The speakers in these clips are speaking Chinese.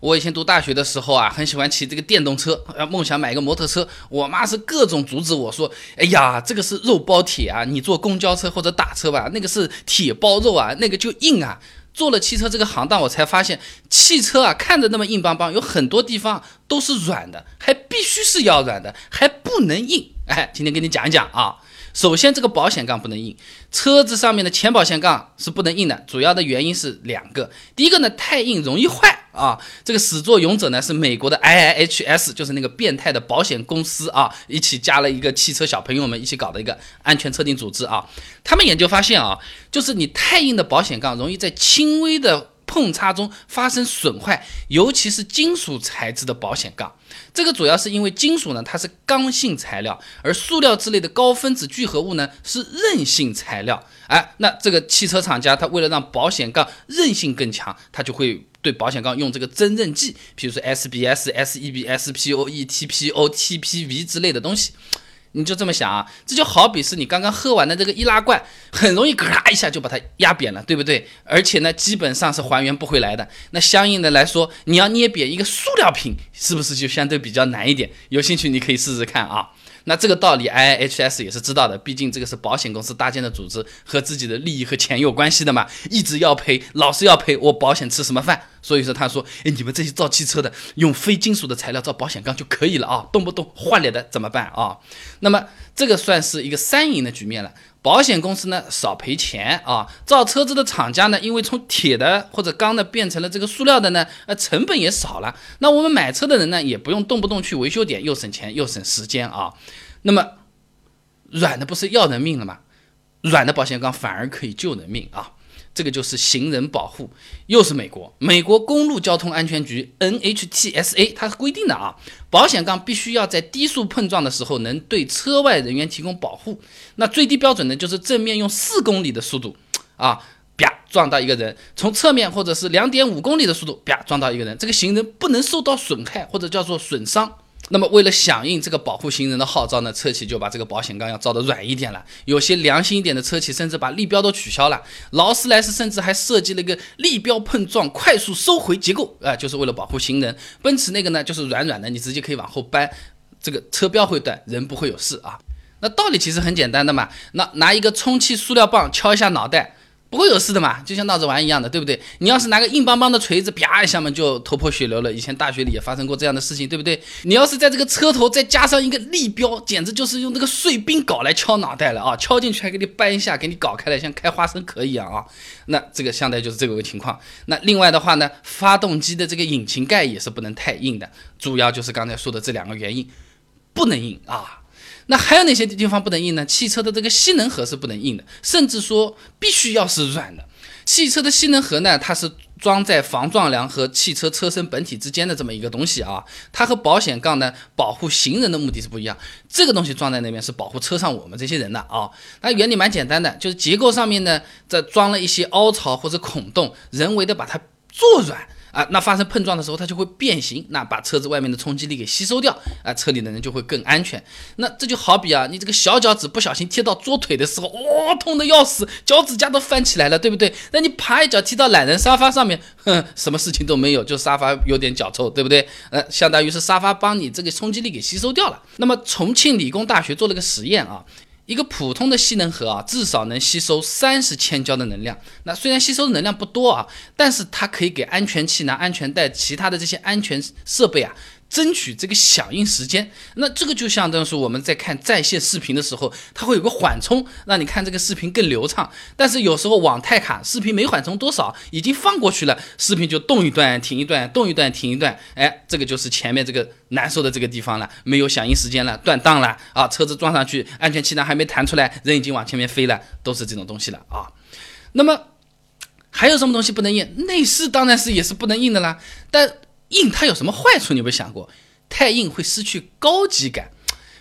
我以前读大学的时候啊，很喜欢骑这个电动车，呃，梦想买个摩托车。我妈是各种阻止我说：“哎呀，这个是肉包铁啊，你坐公交车或者打车吧，那个是铁包肉啊，那个就硬啊。”做了汽车这个行当，我才发现，汽车啊，看着那么硬邦邦，有很多地方都是软的，还必须是要软的，还不能硬。哎，今天给你讲一讲啊。首先，这个保险杠不能硬，车子上面的前保险杠是不能硬的。主要的原因是两个，第一个呢，太硬容易坏啊。这个始作俑者呢是美国的 IIHS，就是那个变态的保险公司啊，一起加了一个汽车小朋友们一起搞的一个安全测定组织啊。他们研究发现啊，就是你太硬的保险杠容易在轻微的碰擦中发生损坏，尤其是金属材质的保险杠。这个主要是因为金属呢，它是刚性材料，而塑料之类的高分子聚合物呢是韧性材料。哎，那这个汽车厂家，它为了让保险杠韧性更强，它就会对保险杠用这个增韧剂，比如说 SBS、SEB、SPOE、TPO、TPV 之类的东西。你就这么想啊，这就好比是你刚刚喝完的这个易拉罐，很容易咔一下就把它压扁了，对不对？而且呢，基本上是还原不回来的。那相应的来说，你要捏扁一个塑料瓶，是不是就相对比较难一点？有兴趣你可以试试看啊。那这个道理，IHS 也是知道的，毕竟这个是保险公司搭建的组织，和自己的利益和钱有关系的嘛，一直要赔，老是要赔，我保险吃什么饭？所以说他说，哎，你们这些造汽车的，用非金属的材料造保险杠就可以了啊，动不动换脸的怎么办啊？那么这个算是一个三赢的局面了。保险公司呢少赔钱啊，造车子的厂家呢，因为从铁的或者钢的变成了这个塑料的呢，呃，成本也少了。那我们买车的人呢，也不用动不动去维修点，又省钱又省时间啊。那么软的不是要人命了吗？软的保险杠反而可以救人命啊。这个就是行人保护，又是美国，美国公路交通安全局 NHTSA，它是规定的啊，保险杠必须要在低速碰撞的时候能对车外人员提供保护。那最低标准呢，就是正面用四公里的速度啊，啪撞到一个人，从侧面或者是两点五公里的速度啪撞到一个人，这个行人不能受到损害或者叫做损伤。那么，为了响应这个保护行人的号召呢，车企就把这个保险杠要造的软一点了。有些良心一点的车企甚至把立标都取消了。劳斯莱斯甚至还设计了一个立标碰撞快速收回结构，啊，就是为了保护行人。奔驰那个呢，就是软软的，你直接可以往后掰，这个车标会断，人不会有事啊。那道理其实很简单的嘛，那拿一个充气塑料棒敲一下脑袋。不会有事的嘛，就像闹着玩一样的，对不对？你要是拿个硬邦邦的锤子，啪一下嘛，就头破血流了。以前大学里也发生过这样的事情，对不对？你要是在这个车头再加上一个立标，简直就是用这个碎冰镐来敲脑袋了啊！敲进去还给你掰一下，给你搞开了，像开花生壳一样啊！那这个相对就是这个个情况。那另外的话呢，发动机的这个引擎盖也是不能太硬的，主要就是刚才说的这两个原因，不能硬啊。那还有哪些地方不能硬呢？汽车的这个吸能盒是不能硬的，甚至说必须要是软的。汽车的吸能盒呢，它是装在防撞梁和汽车车身本体之间的这么一个东西啊。它和保险杠呢，保护行人的目的是不一样。这个东西装在那边是保护车上我们这些人的啊。那原理蛮简单的，就是结构上面呢，这装了一些凹槽或者孔洞，人为的把它做软。啊，那发生碰撞的时候，它就会变形，那把车子外面的冲击力给吸收掉，啊，车里的人就会更安全。那这就好比啊，你这个小脚趾不小心踢到桌腿的时候，哇，痛的要死，脚趾甲都翻起来了，对不对？那你爬一脚踢到懒人沙发上面，哼，什么事情都没有，就沙发有点脚臭，对不对？呃，相当于是沙发帮你这个冲击力给吸收掉了。那么重庆理工大学做了个实验啊。一个普通的吸能盒啊，至少能吸收三十千焦的能量。那虽然吸收的能量不多啊，但是它可以给安全气囊、安全带、其他的这些安全设备啊。争取这个响应时间，那这个就相当于是我们在看在线视频的时候，它会有个缓冲，让你看这个视频更流畅。但是有时候网太卡，视频没缓冲多少，已经放过去了，视频就动一段停一段，动一段停一段。哎，这个就是前面这个难受的这个地方了，没有响应时间了，断档了啊！车子撞上去，安全气囊还没弹出来，人已经往前面飞了，都是这种东西了啊。那么还有什么东西不能硬？内饰当然是也是不能硬的啦，但。硬它有什么坏处？你有没有想过？太硬会失去高级感。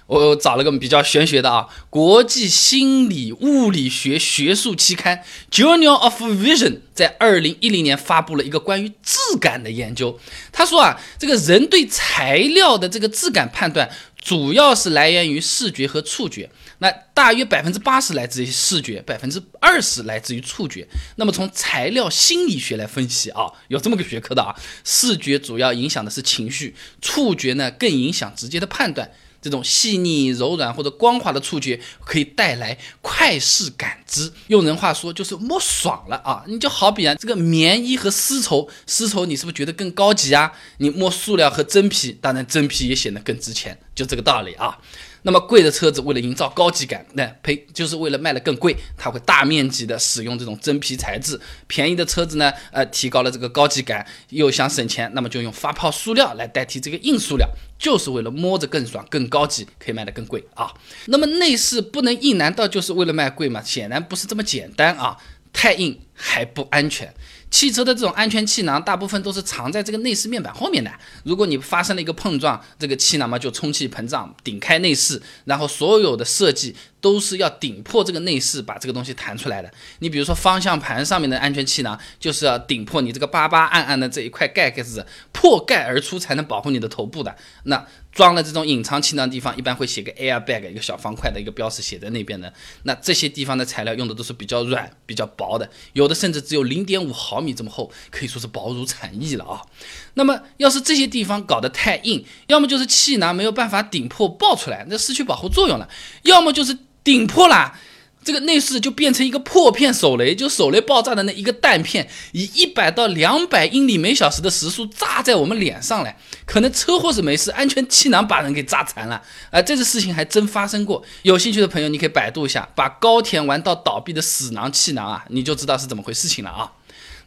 我找了个比较玄学的啊，国际心理物理学学术期刊《Journal of Vision》在二零一零年发布了一个关于质感的研究。他说啊，这个人对材料的这个质感判断，主要是来源于视觉和触觉。那大约百分之八十来自于视觉，百分之二十来自于触觉。那么从材料心理学来分析啊，有这么个学科的啊，视觉主要影响的是情绪，触觉呢更影响直接的判断。这种细腻、柔软或者光滑的触觉可以带来快视感知，用人话说就是摸爽了啊！你就好比啊，这个棉衣和丝绸，丝绸你是不是觉得更高级啊？你摸塑料和真皮，当然真皮也显得更值钱，就这个道理啊。那么贵的车子为了营造高级感，那呸，就是为了卖得更贵，它会大面积的使用这种真皮材质。便宜的车子呢，呃，提高了这个高级感，又想省钱，那么就用发泡塑料来代替这个硬塑料，就是为了摸着更爽、更高级，可以卖得更贵啊。那么内饰不能硬，难道就是为了卖贵吗？显然不是这么简单啊，太硬还不安全。汽车的这种安全气囊，大部分都是藏在这个内饰面板后面的。如果你发生了一个碰撞，这个气囊嘛就充气膨胀，顶开内饰，然后所有的设计。都是要顶破这个内饰，把这个东西弹出来的。你比如说方向盘上面的安全气囊，就是要顶破你这个巴巴暗暗的这一块盖子，破盖而出才能保护你的头部的。那装了这种隐藏气囊地方，一般会写个 air bag，一个小方块的一个标识写在那边的。那这些地方的材料用的都是比较软、比较薄的，有的甚至只有零点五毫米这么厚，可以说是薄如蝉翼了啊。那么要是这些地方搞得太硬，要么就是气囊没有办法顶破爆出来，那失去保护作用了；要么就是顶破了，这个内饰就变成一个破片手雷，就手雷爆炸的那一个弹片，以一百到两百英里每小时的时速炸在我们脸上来，可能车祸是没事，安全气囊把人给炸残了。啊，这个事情还真发生过。有兴趣的朋友，你可以百度一下，把高田玩到倒闭的死囊气囊啊，你就知道是怎么回事情了啊。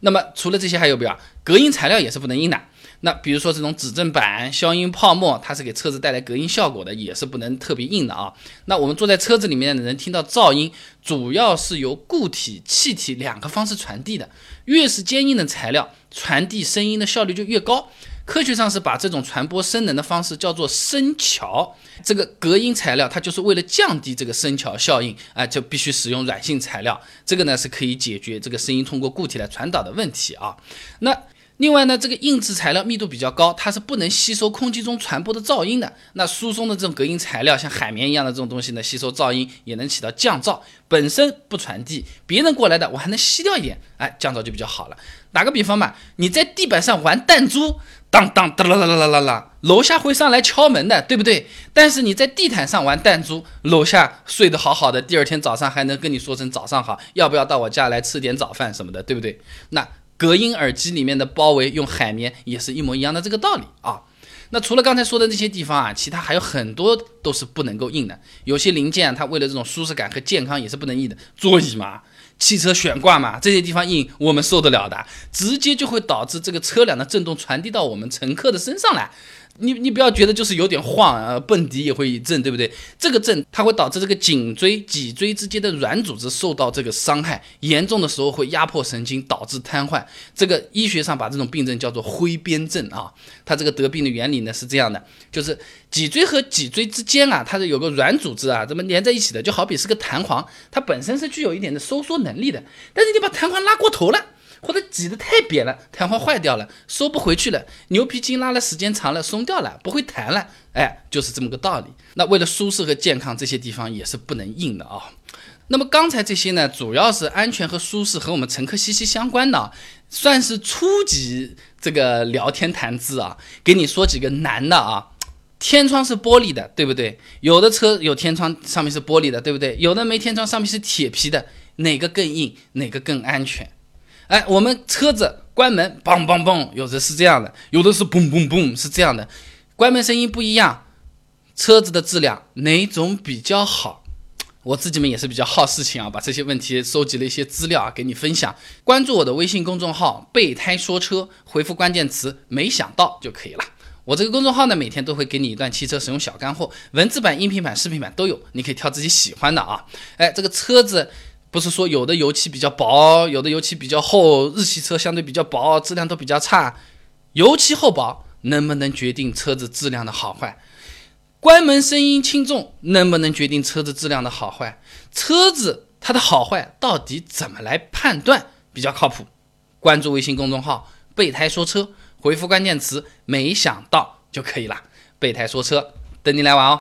那么除了这些还有没有？隔音材料也是不能硬的。那比如说这种指震板、消音泡沫，它是给车子带来隔音效果的，也是不能特别硬的啊。那我们坐在车子里面的人听到噪音，主要是由固体、气体两个方式传递的。越是坚硬的材料，传递声音的效率就越高。科学上是把这种传播声能的方式叫做声桥。这个隔音材料它就是为了降低这个声桥效应啊，就必须使用软性材料。这个呢是可以解决这个声音通过固体来传导的问题啊。那。另外呢，这个硬质材料密度比较高，它是不能吸收空气中传播的噪音的。那疏松的这种隔音材料，像海绵一样的这种东西呢，吸收噪音也能起到降噪，本身不传递，别人过来的我还能吸掉一点，哎，降噪就比较好了。打个比方嘛，你在地板上玩弹珠，当当哒啦啦啦啦啦啦，楼下会上来敲门的，对不对？但是你在地毯上玩弹珠，楼下睡得好好的，第二天早上还能跟你说声早上好，要不要到我家来吃点早饭什么的，对不对？那。隔音耳机里面的包围用海绵也是一模一样的这个道理啊。那除了刚才说的那些地方啊，其他还有很多都是不能够硬的。有些零件它为了这种舒适感和健康也是不能硬的。座椅嘛，汽车悬挂嘛，这些地方硬我们受得了的，直接就会导致这个车辆的震动传递到我们乘客的身上来。你你不要觉得就是有点晃啊，蹦迪也会一震，对不对？这个震它会导致这个颈椎、脊椎之间的软组织受到这个伤害，严重的时候会压迫神经，导致瘫痪。这个医学上把这种病症叫做挥鞭症啊。它这个得病的原理呢是这样的，就是脊椎和脊椎之间啊，它是有个软组织啊，这么连在一起的，就好比是个弹簧，它本身是具有一点的收缩能力的，但是你把弹簧拉过头了。或者挤得太扁了，弹簧坏掉了，收不回去了。牛皮筋拉了时间长了，松掉了，不会弹了。哎，就是这么个道理。那为了舒适和健康，这些地方也是不能硬的啊。那么刚才这些呢，主要是安全和舒适和我们乘客息息相关的，算是初级这个聊天谈资啊。给你说几个难的啊。天窗是玻璃的，对不对？有的车有天窗，上面是玻璃的，对不对？有的没天窗，上面是铁皮的，哪个更硬？哪个更安全？哎，我们车子关门，嘣嘣嘣，有的是这样的，有的是嘣嘣嘣，是这样的，关门声音不一样，车子的质量哪种比较好？我自己们也是比较好事情啊，把这些问题收集了一些资料啊，给你分享。关注我的微信公众号“备胎说车”，回复关键词“没想到”就可以了。我这个公众号呢，每天都会给你一段汽车使用小干货，文字版、音频版、视频版都有，你可以挑自己喜欢的啊。哎，这个车子。不是说有的油漆比较薄，有的油漆比较厚，日系车相对比较薄，质量都比较差。油漆厚薄能不能决定车子质量的好坏？关门声音轻重能不能决定车子质量的好坏？车子它的好坏到底怎么来判断比较靠谱？关注微信公众号“备胎说车”，回复关键词“没想到”就可以了。备胎说车，等你来玩哦。